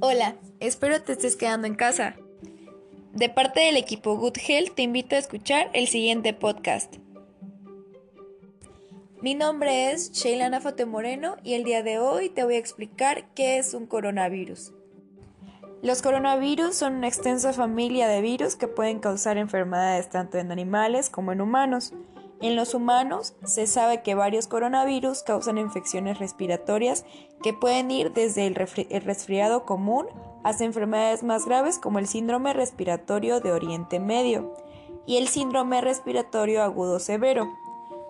Hola, espero te estés quedando en casa. De parte del equipo Good Health te invito a escuchar el siguiente podcast. Mi nombre es Sheila Nafote Moreno y el día de hoy te voy a explicar qué es un coronavirus. Los coronavirus son una extensa familia de virus que pueden causar enfermedades tanto en animales como en humanos. En los humanos se sabe que varios coronavirus causan infecciones respiratorias que pueden ir desde el, resfriado común hasta enfermedades más graves como el síndrome respiratorio de Oriente Medio y el síndrome respiratorio agudo severo.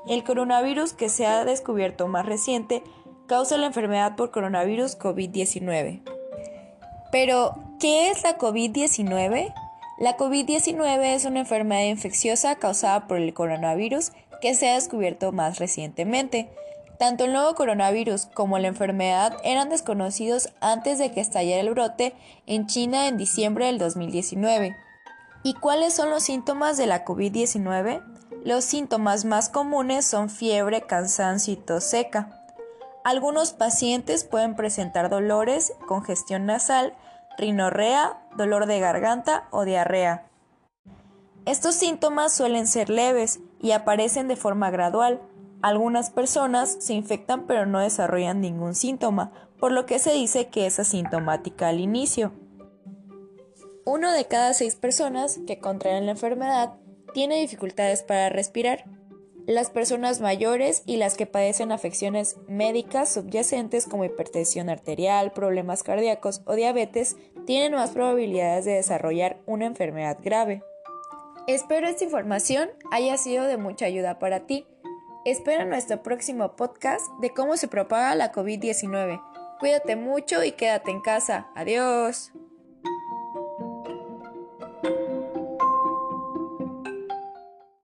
El coronavirus que se ha descubierto más reciente causa la enfermedad por coronavirus COVID-19. Pero, ¿qué es la COVID-19? La COVID-19 es una enfermedad infecciosa causada por el coronavirus que se ha descubierto más recientemente. Tanto el nuevo coronavirus como la enfermedad eran desconocidos antes de que estallara el brote en China en diciembre del 2019. ¿Y cuáles son los síntomas de la COVID-19? Los síntomas más comunes son fiebre, cansancio y tos seca. Algunos pacientes pueden presentar dolores, congestión nasal, rinorrea, dolor de garganta o diarrea. Estos síntomas suelen ser leves y aparecen de forma gradual. Algunas personas se infectan pero no desarrollan ningún síntoma, por lo que se dice que es asintomática al inicio. Uno de cada seis personas que contraen la enfermedad tiene dificultades para respirar. Las personas mayores y las que padecen afecciones médicas subyacentes como hipertensión arterial, problemas cardíacos o diabetes tienen más probabilidades de desarrollar una enfermedad grave. Espero esta información haya sido de mucha ayuda para ti. Espera nuestro próximo podcast de cómo se propaga la COVID-19. Cuídate mucho y quédate en casa. Adiós.